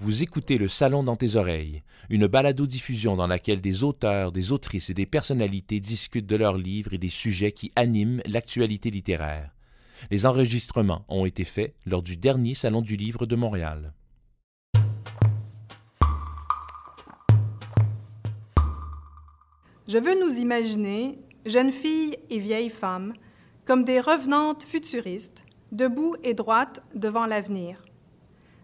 Vous écoutez Le Salon dans tes oreilles, une balado-diffusion dans laquelle des auteurs, des autrices et des personnalités discutent de leurs livres et des sujets qui animent l'actualité littéraire. Les enregistrements ont été faits lors du dernier Salon du Livre de Montréal. Je veux nous imaginer, jeunes filles et vieilles femmes, comme des revenantes futuristes, debout et droites devant l'avenir.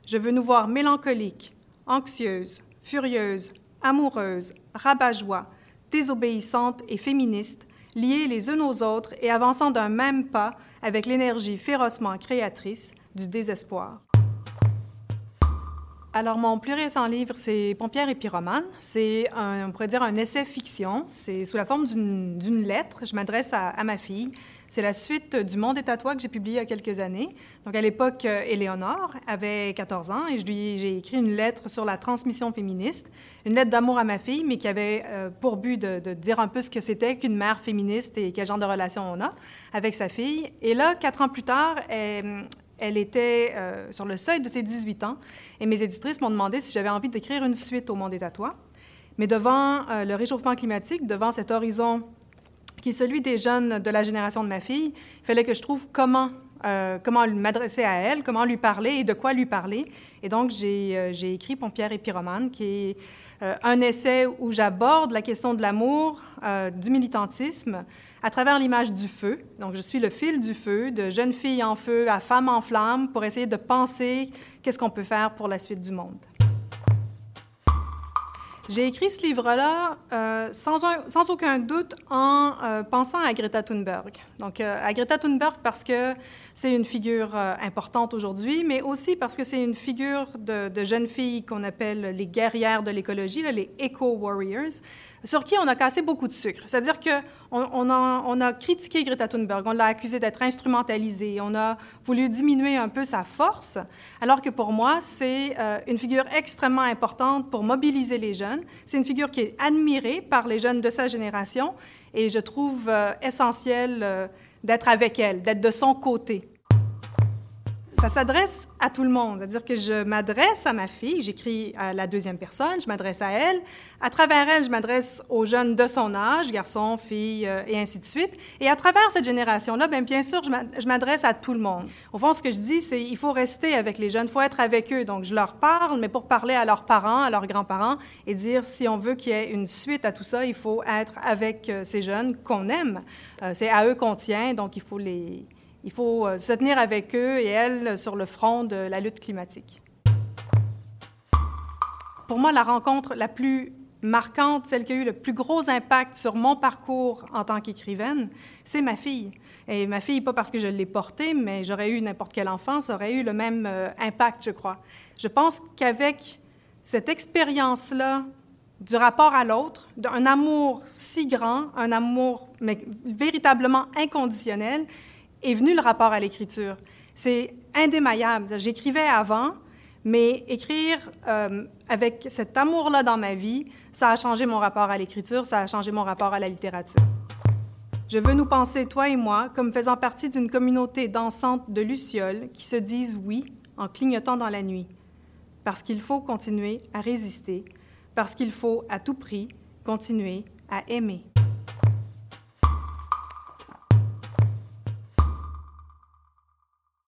Je veux nous voir mélancoliques, anxieuses, furieuses, amoureuses, rabat-joie, désobéissantes et féministes, liées les unes aux autres et avançant d'un même pas avec l'énergie férocement créatrice du désespoir. Alors, mon plus récent livre, c'est Pompière et pyromane. C'est, on pourrait dire, un essai-fiction. C'est sous la forme d'une lettre. Je m'adresse à, ma fille. C'est la suite du Monde à toi que j'ai publié il y a quelques années. Donc, à l'époque, euh, Éléonore avait 14 ans et je lui, j'ai écrit une lettre sur la transmission féministe, une lettre d'amour à ma fille, mais qui avait euh, pour but de, de, dire un peu ce que c'était qu'une mère féministe et quel genre de relation on a avec sa fille. Et là, quatre ans plus tard, elle, elle était euh, sur le seuil de ses 18 ans et mes éditrices m'ont demandé si j'avais envie d'écrire une suite au Monde est à toi. Mais devant euh, le réchauffement climatique, devant cet horizon qui est celui des jeunes de la génération de ma fille, il fallait que je trouve comment, euh, comment m'adresser à elle, comment lui parler et de quoi lui parler. Et donc, j'ai euh, écrit Pompière et pyromane, qui est euh, un essai où j'aborde la question de l'amour, du militantisme, à travers l'image du feu. Donc, je suis le fil du feu, de jeune fille en feu à femme en flamme, pour essayer de penser qu'est-ce qu'on peut faire pour la suite du monde. J'ai écrit ce livre-là euh, sans, aucun doute en euh, pensant à Greta Thunberg. Donc, euh, à Greta Thunberg parce que c'est une figure importante aujourd'hui, mais aussi parce que c'est une figure de, de jeunes filles qu'on appelle les guerrières de l'écologie, les eco-warriors, sur qui on a cassé beaucoup de sucre. C'est-à-dire qu'on on a, critiqué Greta Thunberg, on l'a accusée d'être instrumentalisée, on a voulu diminuer un peu sa force, alors que pour moi, c'est euh, une figure extrêmement importante pour mobiliser les jeunes. C'est une figure qui est admirée par les jeunes de sa génération et je trouve euh, essentiel euh, d'être avec elle, d'être de son côté ça s'adresse à tout le monde. C'est-à-dire que je m'adresse à ma fille, j'écris à la deuxième personne, je m'adresse à elle. À travers elle, je m'adresse aux jeunes de son âge, garçons, filles, euh, et ainsi de suite. Et à travers cette génération-là, bien, bien sûr, je m'adresse à tout le monde. Au fond, ce que je dis, c'est il faut rester avec les jeunes, il faut être avec eux. Donc, je leur parle, mais pour parler à leurs parents, à leurs grands-parents, et dire si on veut qu'il y ait une suite à tout ça, il faut être avec euh, ces jeunes qu'on aime. Euh, c'est à eux qu'on tient, donc il faut les il faut euh, se tenir avec eux et elles sur le front de la lutte climatique. Pour moi, la rencontre la plus marquante, celle qui a eu le plus gros impact sur mon parcours en tant qu'écrivaine, c'est ma fille. Et ma fille, pas parce que je l'ai portée, mais j'aurais eu n'importe quel enfant, ça aurait eu le même euh, impact, je crois. Je pense qu'avec cette expérience-là du rapport à l'autre, d'un amour si grand, un amour véritablement inconditionnel, est venu le rapport à l'écriture. C'est indémaillable. J'écrivais avant, mais écrire euh, avec cet amour-là dans ma vie, ça a changé mon rapport à l'écriture, ça a changé mon rapport à la littérature. Je veux nous penser, toi et moi, comme faisant partie d'une communauté dansante de lucioles qui se disent oui en clignotant dans la nuit, parce qu'il faut continuer à résister, parce qu'il faut à tout prix continuer à aimer.